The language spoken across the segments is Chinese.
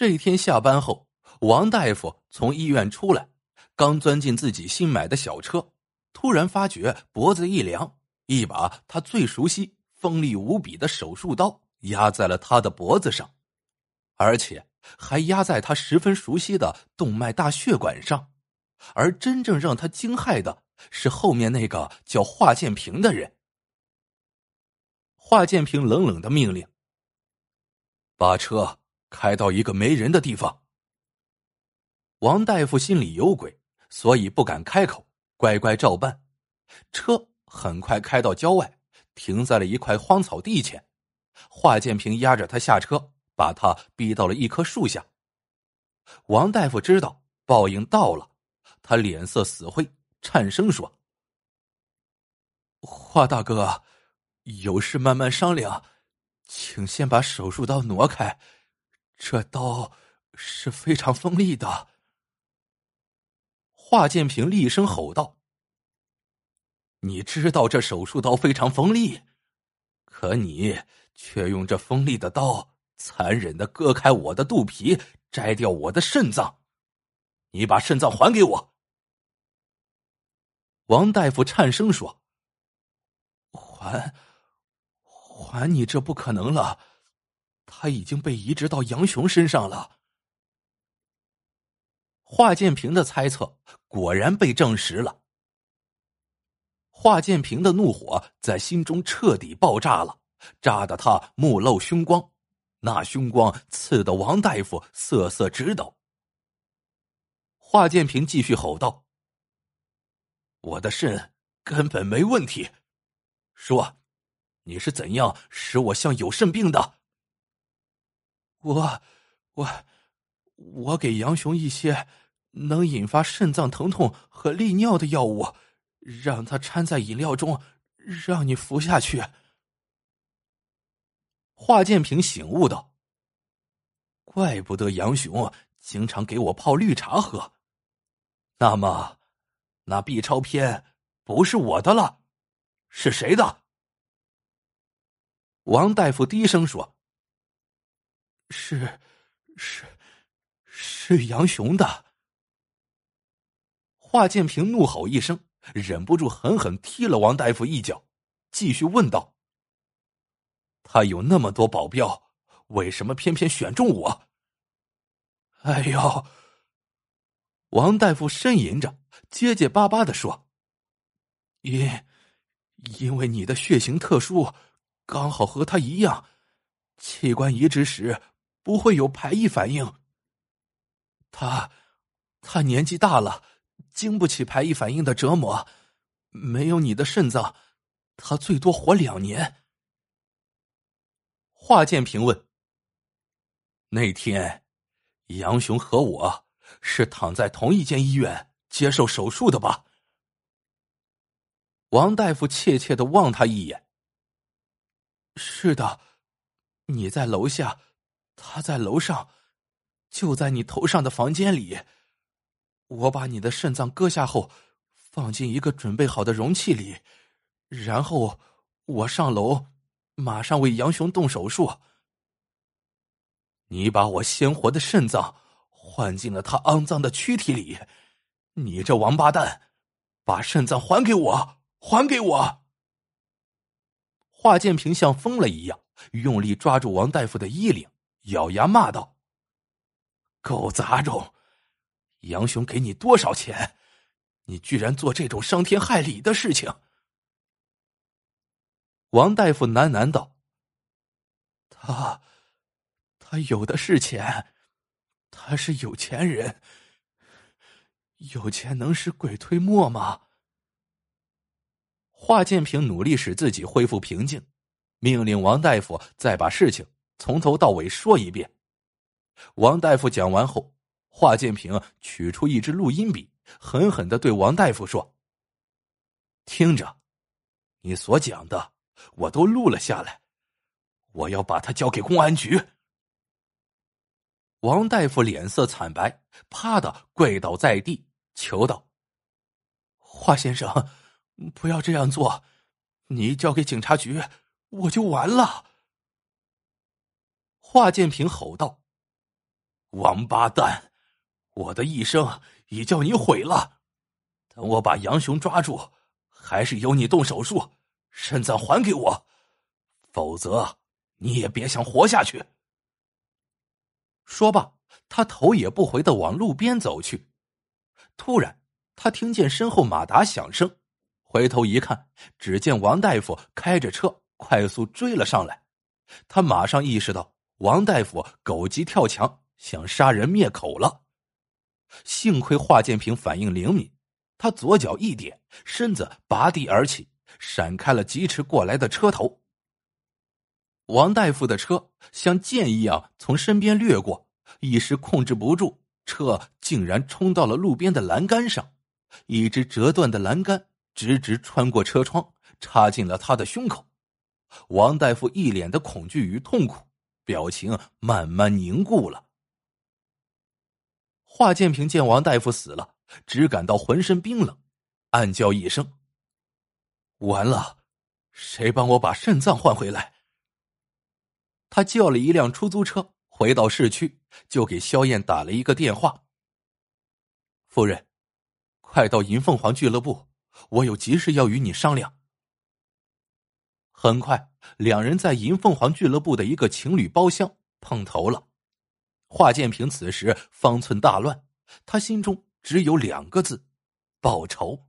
这一天下班后，王大夫从医院出来，刚钻进自己新买的小车，突然发觉脖子一凉，一把他最熟悉、锋利无比的手术刀压在了他的脖子上，而且还压在他十分熟悉的动脉大血管上。而真正让他惊骇的是后面那个叫华建平的人。华建平冷冷的命令：“把车。”开到一个没人的地方。王大夫心里有鬼，所以不敢开口，乖乖照办。车很快开到郊外，停在了一块荒草地前。华建平压着他下车，把他逼到了一棵树下。王大夫知道报应到了，他脸色死灰，颤声说：“华大哥，有事慢慢商量，请先把手术刀挪开。”这刀是非常锋利的。华建平厉声吼道：“你知道这手术刀非常锋利，可你却用这锋利的刀残忍的割开我的肚皮，摘掉我的肾脏。你把肾脏还给我！”王大夫颤声说：“还，还你这不可能了。”他已经被移植到杨雄身上了。华建平的猜测果然被证实了。华建平的怒火在心中彻底爆炸了，炸得他目露凶光，那凶光刺得王大夫瑟瑟直抖。华建平继续吼道：“我的肾根本没问题，说，你是怎样使我像有肾病的？”我，我，我给杨雄一些能引发肾脏疼痛和利尿的药物，让他掺在饮料中，让你服下去。华建平醒悟道：“怪不得杨雄经常给我泡绿茶喝。那么，那 B 超片不是我的了，是谁的？”王大夫低声说。是，是，是杨雄的。华建平怒吼一声，忍不住狠狠踢了王大夫一脚，继续问道：“他有那么多保镖，为什么偏偏选中我？”哎呦！王大夫呻吟着，结结巴巴的说：“因，因为你的血型特殊，刚好和他一样，器官移植时。”不会有排异反应。他，他年纪大了，经不起排异反应的折磨。没有你的肾脏，他最多活两年。华建平问：“那天，杨雄和我是躺在同一间医院接受手术的吧？”王大夫怯怯的望他一眼：“是的，你在楼下。”他在楼上，就在你头上的房间里。我把你的肾脏割下后，放进一个准备好的容器里，然后我上楼，马上为杨雄动手术。你把我鲜活的肾脏换进了他肮脏的躯体里，你这王八蛋，把肾脏还给我，还给我！华建平像疯了一样，用力抓住王大夫的衣领。咬牙骂道：“狗杂种！杨雄给你多少钱？你居然做这种伤天害理的事情！”王大夫喃喃道：“他，他有的是钱，他是有钱人。有钱能使鬼推磨吗？”华建平努力使自己恢复平静，命令王大夫再把事情。从头到尾说一遍。王大夫讲完后，华建平取出一支录音笔，狠狠的对王大夫说：“听着，你所讲的我都录了下来，我要把它交给公安局。”王大夫脸色惨白，啪的跪倒在地，求道：“华先生，不要这样做，你交给警察局，我就完了。”华建平吼道：“王八蛋！我的一生已叫你毁了。等我把杨雄抓住，还是由你动手术，肾脏还给我，否则你也别想活下去。说罢，他头也不回的往路边走去。突然，他听见身后马达响声，回头一看，只见王大夫开着车快速追了上来。他马上意识到，王大夫狗急跳墙，想杀人灭口了。幸亏华建平反应灵敏，他左脚一点，身子拔地而起，闪开了疾驰过来的车头。王大夫的车像箭一样从身边掠过，一时控制不住，车竟然冲到了路边的栏杆上，一只折断的栏杆直直穿过车窗，插进了他的胸口。王大夫一脸的恐惧与痛苦，表情慢慢凝固了。华建平见王大夫死了，只感到浑身冰冷，暗叫一声：“完了，谁帮我把肾脏换回来？”他叫了一辆出租车，回到市区，就给萧燕打了一个电话：“夫人，快到银凤凰俱乐部，我有急事要与你商量。”很快，两人在银凤凰俱乐部的一个情侣包厢碰头了。华建平此时方寸大乱，他心中只有两个字：报仇。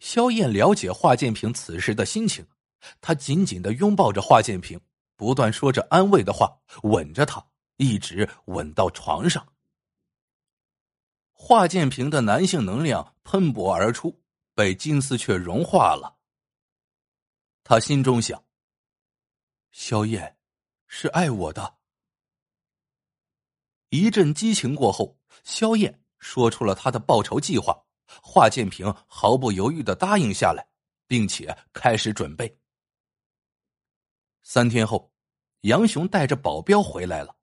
萧燕了解华建平此时的心情，她紧紧的拥抱着华建平。不断说着安慰的话，吻着他，一直吻到床上。华建平的男性能量喷薄而出，被金丝雀融化了。他心中想：萧燕是爱我的。一阵激情过后，萧燕说出了他的报仇计划。华建平毫不犹豫的答应下来，并且开始准备。三天后，杨雄带着保镖回来了。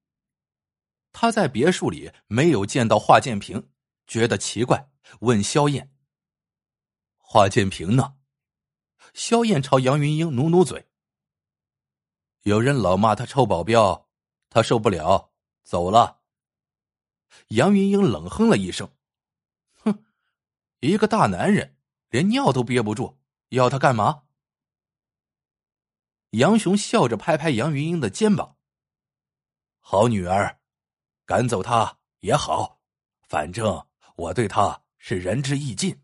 他在别墅里没有见到华建平，觉得奇怪，问萧燕：“华建平呢？”萧燕朝杨云英努努嘴：“有人老骂他臭保镖，他受不了，走了。”杨云英冷哼了一声：“哼，一个大男人连尿都憋不住，要他干嘛？”杨雄笑着拍拍杨云英的肩膀：“好女儿，赶走他也好，反正我对他是仁至义尽，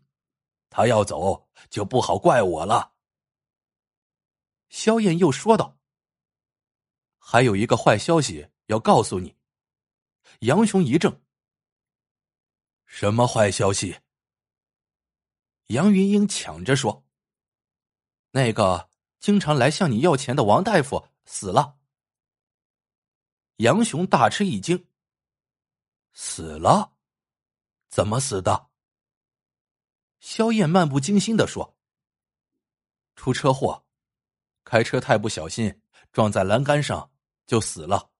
他要走就不好怪我了。”萧燕又说道：“还有一个坏消息要告诉你。”杨雄一怔：“什么坏消息？”杨云英抢着说：“那个。”经常来向你要钱的王大夫死了。杨雄大吃一惊：“死了？怎么死的？”萧燕漫不经心的说：“出车祸，开车太不小心，撞在栏杆上就死了。”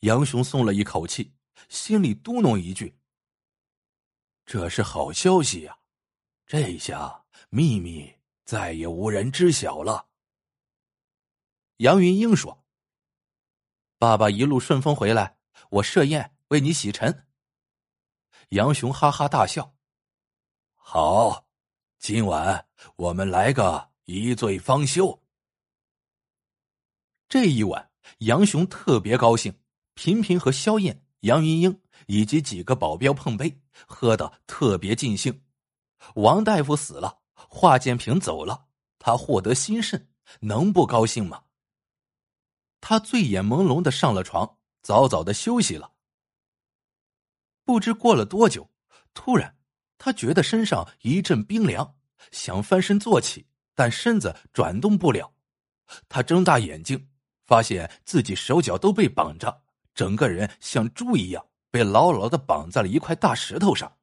杨雄松了一口气，心里嘟哝一句：“这是好消息呀，这下秘密。”再也无人知晓了。杨云英说：“爸爸一路顺风回来，我设宴为你洗尘。”杨雄哈哈大笑：“好，今晚我们来个一醉方休。”这一晚，杨雄特别高兴，频频和萧燕、杨云英以及几个保镖碰杯，喝得特别尽兴。王大夫死了。华建平走了，他获得新肾，能不高兴吗？他醉眼朦胧的上了床，早早的休息了。不知过了多久，突然他觉得身上一阵冰凉，想翻身坐起，但身子转动不了。他睁大眼睛，发现自己手脚都被绑着，整个人像猪一样被牢牢的绑在了一块大石头上。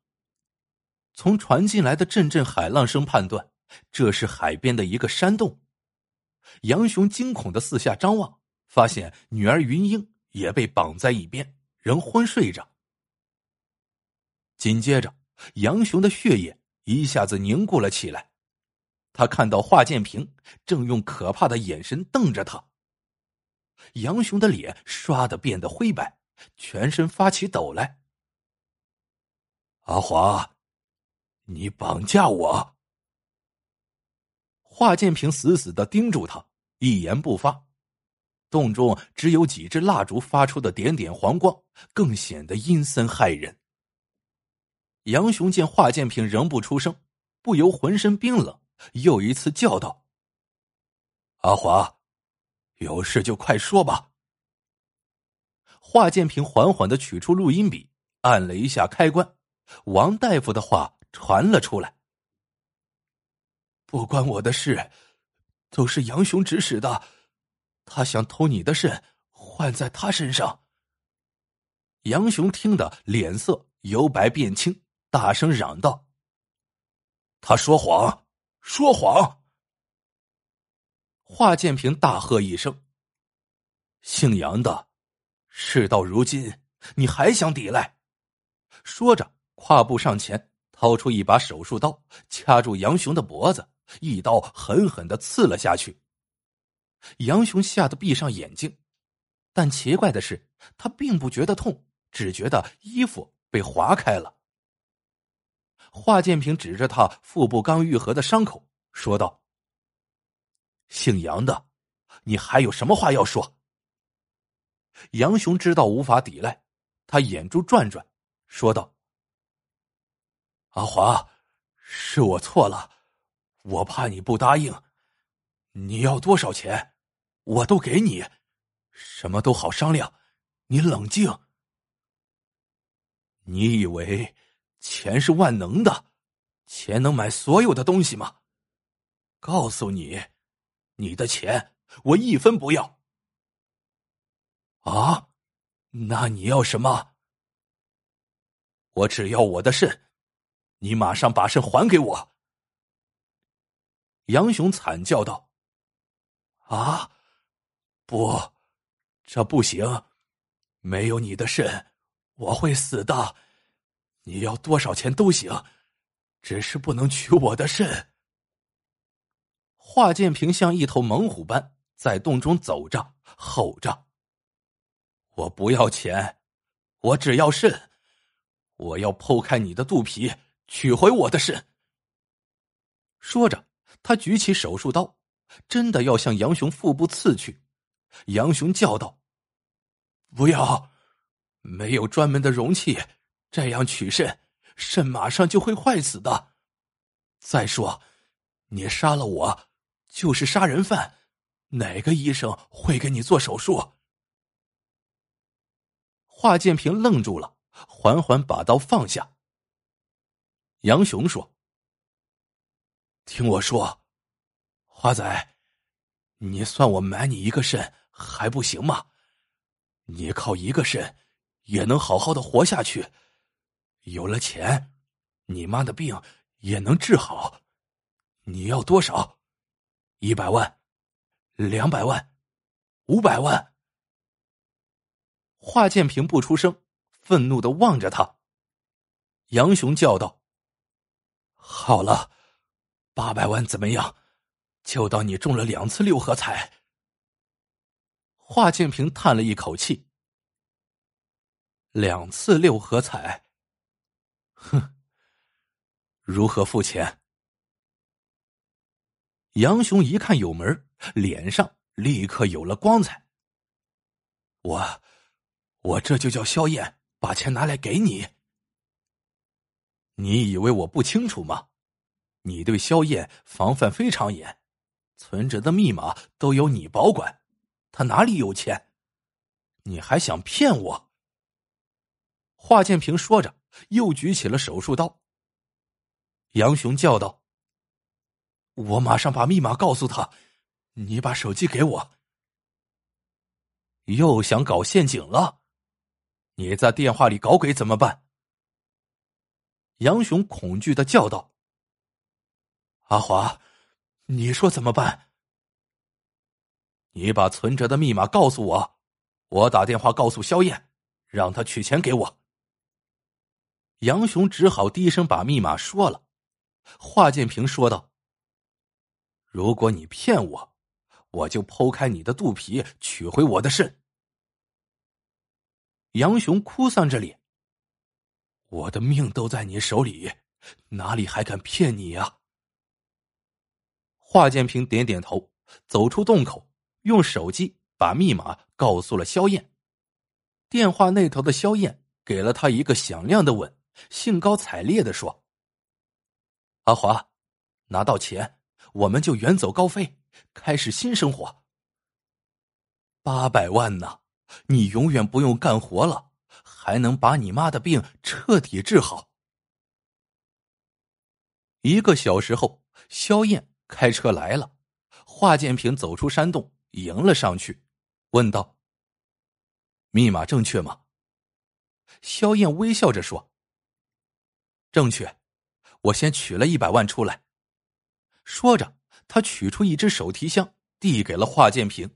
从传进来的阵阵海浪声判断，这是海边的一个山洞。杨雄惊恐的四下张望，发现女儿云英也被绑在一边，仍昏睡着。紧接着，杨雄的血液一下子凝固了起来。他看到华建平正用可怕的眼神瞪着他。杨雄的脸唰的变得灰白，全身发起抖来。阿华，你绑架我！华建平死死的盯住他，一言不发。洞中只有几支蜡烛发出的点点黄光，更显得阴森骇人。杨雄见华建平仍不出声，不由浑身冰冷，又一次叫道：“阿华，有事就快说吧。”华建平缓缓的取出录音笔，按了一下开关，王大夫的话传了出来：“不关我的事，都是杨雄指使的。”他想偷你的肾，换在他身上。杨雄听得脸色由白变青，大声嚷道：“他说谎，说谎！”华建平大喝一声：“姓杨的，事到如今，你还想抵赖？”说着，跨步上前，掏出一把手术刀，掐住杨雄的脖子，一刀狠狠的刺了下去。杨雄吓得闭上眼睛，但奇怪的是，他并不觉得痛，只觉得衣服被划开了。华建平指着他腹部刚愈合的伤口，说道：“姓杨的，你还有什么话要说？”杨雄知道无法抵赖，他眼珠转转，说道：“阿华，是我错了，我怕你不答应。你要多少钱？”我都给你，什么都好商量。你冷静。你以为钱是万能的，钱能买所有的东西吗？告诉你，你的钱我一分不要。啊，那你要什么？我只要我的肾。你马上把肾还给我！杨雄惨叫道：“啊！”不，这不行！没有你的肾，我会死的。你要多少钱都行，只是不能取我的肾。华建平像一头猛虎般在洞中走着，吼着：“我不要钱，我只要肾！我要剖开你的肚皮，取回我的肾！”说着，他举起手术刀，真的要向杨雄腹部刺去。杨雄叫道：“不要，没有专门的容器，这样取肾，肾马上就会坏死的。再说，你杀了我，就是杀人犯，哪个医生会给你做手术？”华建平愣住了，缓缓把刀放下。杨雄说：“听我说，华仔，你算我买你一个肾。”还不行吗？你靠一个肾也能好好的活下去，有了钱，你妈的病也能治好。你要多少？一百万？两百万？五百万？华建平不出声，愤怒的望着他。杨雄叫道：“好了，八百万怎么样？就当你中了两次六合彩。”华建平叹了一口气：“两次六合彩，哼，如何付钱？”杨雄一看有门，脸上立刻有了光彩。我，我这就叫萧燕把钱拿来给你。你以为我不清楚吗？你对萧燕防范非常严，存折的密码都由你保管。他哪里有钱？你还想骗我？华建平说着，又举起了手术刀。杨雄叫道：“我马上把密码告诉他，你把手机给我。”又想搞陷阱了？你在电话里搞鬼怎么办？杨雄恐惧的叫道：“阿华，你说怎么办？”你把存折的密码告诉我，我打电话告诉萧燕，让他取钱给我。杨雄只好低声把密码说了。华建平说道：“如果你骗我，我就剖开你的肚皮，取回我的肾。杨雄哭丧着脸：“我的命都在你手里，哪里还敢骗你呀？”华建平点点头，走出洞口，用手机把密码告诉了萧燕。电话那头的萧燕给了他一个响亮的吻，兴高采烈的说：“阿华，拿到钱，我们就远走高飞，开始新生活。八百万呢？”你永远不用干活了，还能把你妈的病彻底治好。一个小时后，萧燕开车来了，华建平走出山洞，迎了上去，问道：“密码正确吗？”萧燕微笑着说：“正确。”我先取了一百万出来。说着，他取出一只手提箱，递给了华建平。